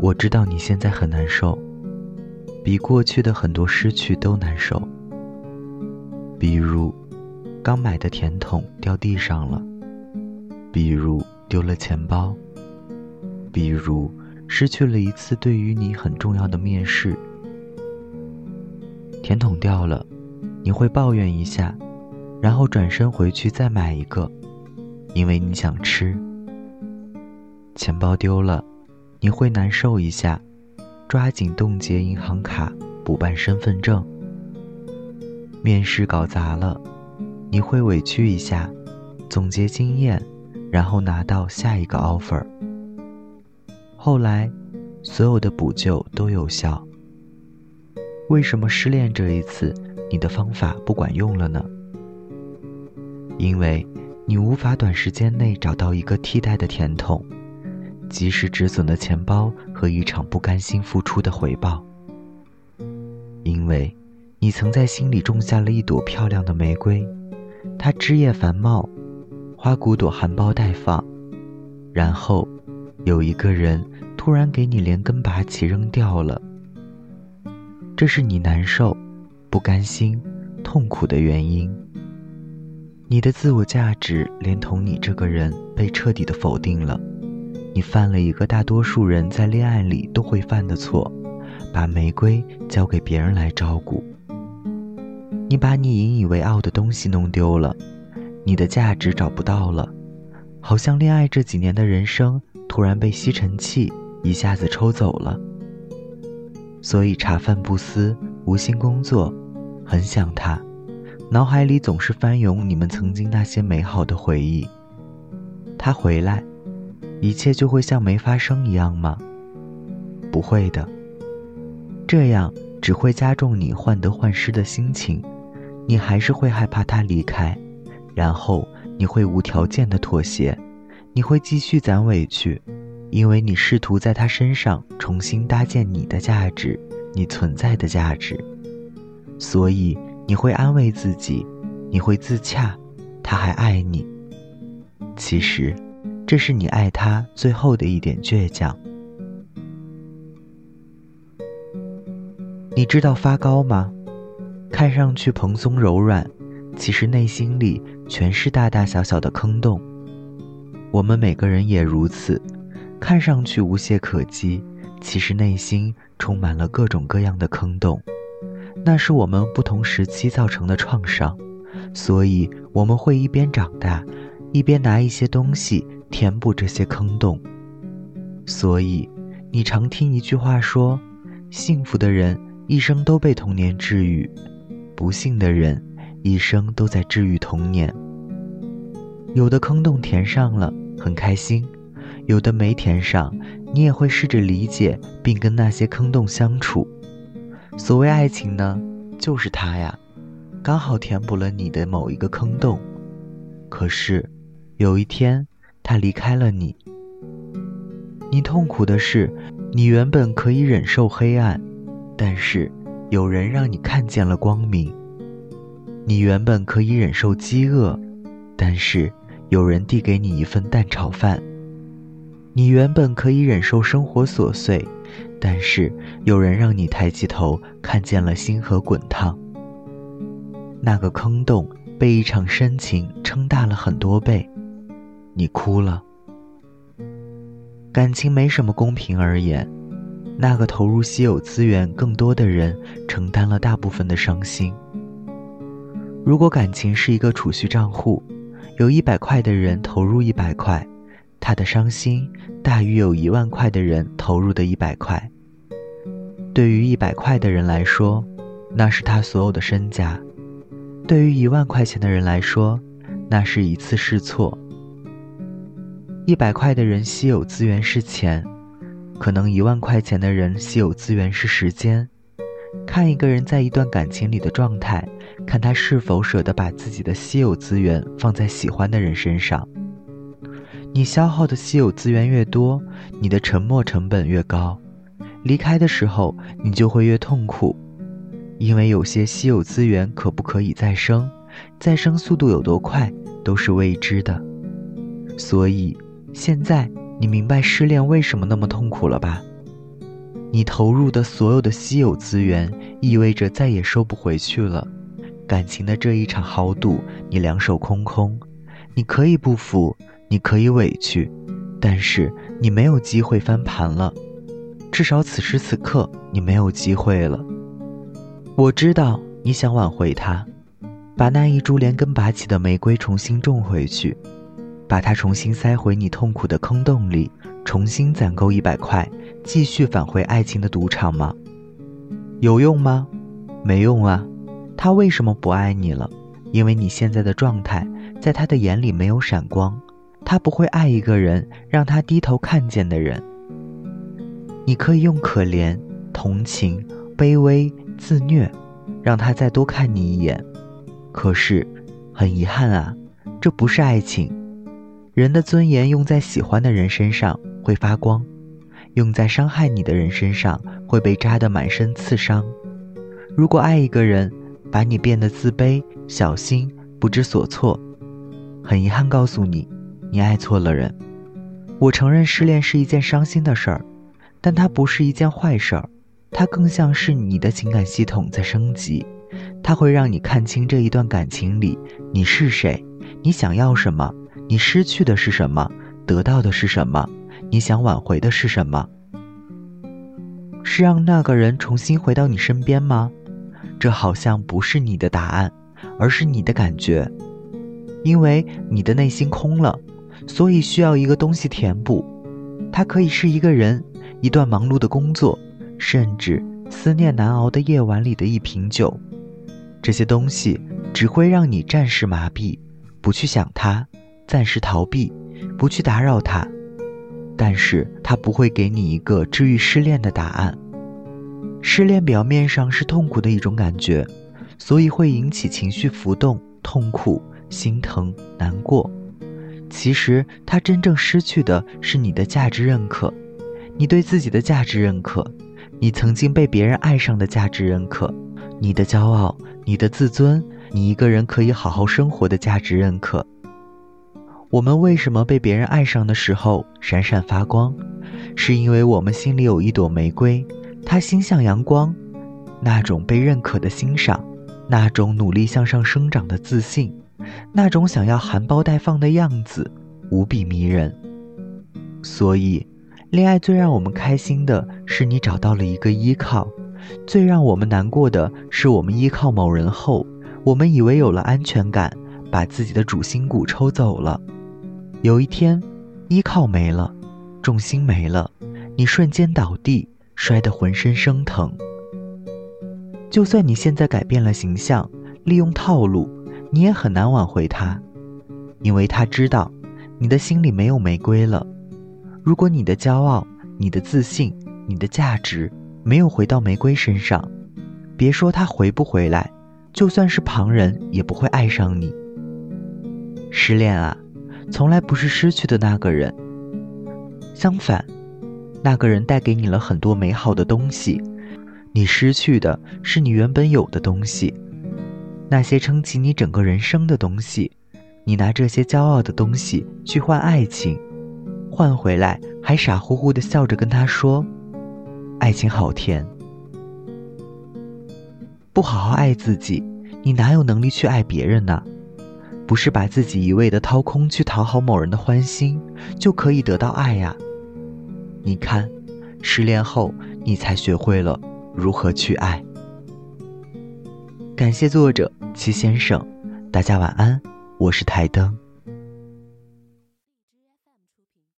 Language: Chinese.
我知道你现在很难受，比过去的很多失去都难受。比如，刚买的甜筒掉地上了；比如丢了钱包；比如失去了一次对于你很重要的面试。甜筒掉了，你会抱怨一下，然后转身回去再买一个，因为你想吃。钱包丢了，你会难受一下，抓紧冻结银行卡补办身份证。面试搞砸了，你会委屈一下，总结经验，然后拿到下一个 offer。后来，所有的补救都有效。为什么失恋这一次你的方法不管用了呢？因为你无法短时间内找到一个替代的甜筒，及时止损的钱包和一场不甘心付出的回报。因为，你曾在心里种下了一朵漂亮的玫瑰，它枝叶繁茂，花骨朵含苞待放，然后，有一个人突然给你连根拔起扔掉了。这是你难受、不甘心、痛苦的原因。你的自我价值连同你这个人被彻底的否定了。你犯了一个大多数人在恋爱里都会犯的错，把玫瑰交给别人来照顾。你把你引以为傲的东西弄丢了，你的价值找不到了，好像恋爱这几年的人生突然被吸尘器一下子抽走了。所以茶饭不思，无心工作，很想他，脑海里总是翻涌你们曾经那些美好的回忆。他回来，一切就会像没发生一样吗？不会的，这样只会加重你患得患失的心情，你还是会害怕他离开，然后你会无条件的妥协，你会继续攒委屈。因为你试图在他身上重新搭建你的价值，你存在的价值，所以你会安慰自己，你会自洽，他还爱你。其实，这是你爱他最后的一点倔强。你知道发糕吗？看上去蓬松柔软，其实内心里全是大大小小的坑洞。我们每个人也如此。看上去无懈可击，其实内心充满了各种各样的坑洞，那是我们不同时期造成的创伤，所以我们会一边长大，一边拿一些东西填补这些坑洞。所以，你常听一句话说：幸福的人一生都被童年治愈，不幸的人一生都在治愈童年。有的坑洞填上了，很开心。有的没填上，你也会试着理解并跟那些坑洞相处。所谓爱情呢，就是它呀，刚好填补了你的某一个坑洞。可是，有一天，他离开了你。你痛苦的是，你原本可以忍受黑暗，但是有人让你看见了光明。你原本可以忍受饥饿，但是有人递给你一份蛋炒饭。你原本可以忍受生活琐碎，但是有人让你抬起头看见了星河滚烫。那个坑洞被一场深情撑大了很多倍，你哭了。感情没什么公平而言，那个投入稀有资源更多的人承担了大部分的伤心。如果感情是一个储蓄账户，有一百块的人投入一百块。他的伤心大于有一万块的人投入的一百块。对于一百块的人来说，那是他所有的身家；对于一万块钱的人来说，那是一次试错。一百块的人稀有资源是钱，可能一万块钱的人稀有资源是时间。看一个人在一段感情里的状态，看他是否舍得把自己的稀有资源放在喜欢的人身上。你消耗的稀有资源越多，你的沉没成本越高，离开的时候你就会越痛苦，因为有些稀有资源可不可以再生，再生速度有多快都是未知的。所以，现在你明白失恋为什么那么痛苦了吧？你投入的所有的稀有资源，意味着再也收不回去了。感情的这一场豪赌，你两手空空。你可以不服，你可以委屈，但是你没有机会翻盘了。至少此时此刻，你没有机会了。我知道你想挽回他，把那一株连根拔起的玫瑰重新种回去，把它重新塞回你痛苦的坑洞里，重新攒够一百块，继续返回爱情的赌场吗？有用吗？没用啊。他为什么不爱你了？因为你现在的状态，在他的眼里没有闪光。他不会爱一个人，让他低头看见的人。你可以用可怜、同情、卑微、自虐，让他再多看你一眼。可是，很遗憾啊，这不是爱情。人的尊严用在喜欢的人身上会发光，用在伤害你的人身上会被扎得满身刺伤。如果爱一个人，把你变得自卑、小心、不知所措，很遗憾告诉你，你爱错了人。我承认失恋是一件伤心的事儿，但它不是一件坏事儿，它更像是你的情感系统在升级，它会让你看清这一段感情里你是谁，你想要什么，你失去的是什么，得到的是什么，你想挽回的是什么？是让那个人重新回到你身边吗？这好像不是你的答案，而是你的感觉，因为你的内心空了，所以需要一个东西填补。它可以是一个人，一段忙碌的工作，甚至思念难熬的夜晚里的一瓶酒。这些东西只会让你暂时麻痹，不去想它，暂时逃避，不去打扰他，但是他不会给你一个治愈失恋的答案。失恋表面上是痛苦的一种感觉，所以会引起情绪浮动、痛苦、心疼、难过。其实，他真正失去的是你的价值认可，你对自己的价值认可，你曾经被别人爱上的价值认可，你的骄傲、你的自尊，你一个人可以好好生活的价值认可。我们为什么被别人爱上的时候闪闪发光？是因为我们心里有一朵玫瑰。它心向阳光，那种被认可的欣赏，那种努力向上生长的自信，那种想要含苞待放的样子，无比迷人。所以，恋爱最让我们开心的是你找到了一个依靠，最让我们难过的是我们依靠某人后，我们以为有了安全感，把自己的主心骨抽走了。有一天，依靠没了，重心没了，你瞬间倒地。摔得浑身生疼。就算你现在改变了形象，利用套路，你也很难挽回他，因为他知道你的心里没有玫瑰了。如果你的骄傲、你的自信、你的价值没有回到玫瑰身上，别说他回不回来，就算是旁人也不会爱上你。失恋啊，从来不是失去的那个人，相反。那个人带给你了很多美好的东西，你失去的是你原本有的东西，那些撑起你整个人生的东西，你拿这些骄傲的东西去换爱情，换回来还傻乎乎的笑着跟他说：“爱情好甜。”不好好爱自己，你哪有能力去爱别人呢？不是把自己一味的掏空去讨好某人的欢心，就可以得到爱呀。你看，失恋后你才学会了如何去爱。感谢作者齐先生，大家晚安，我是台灯。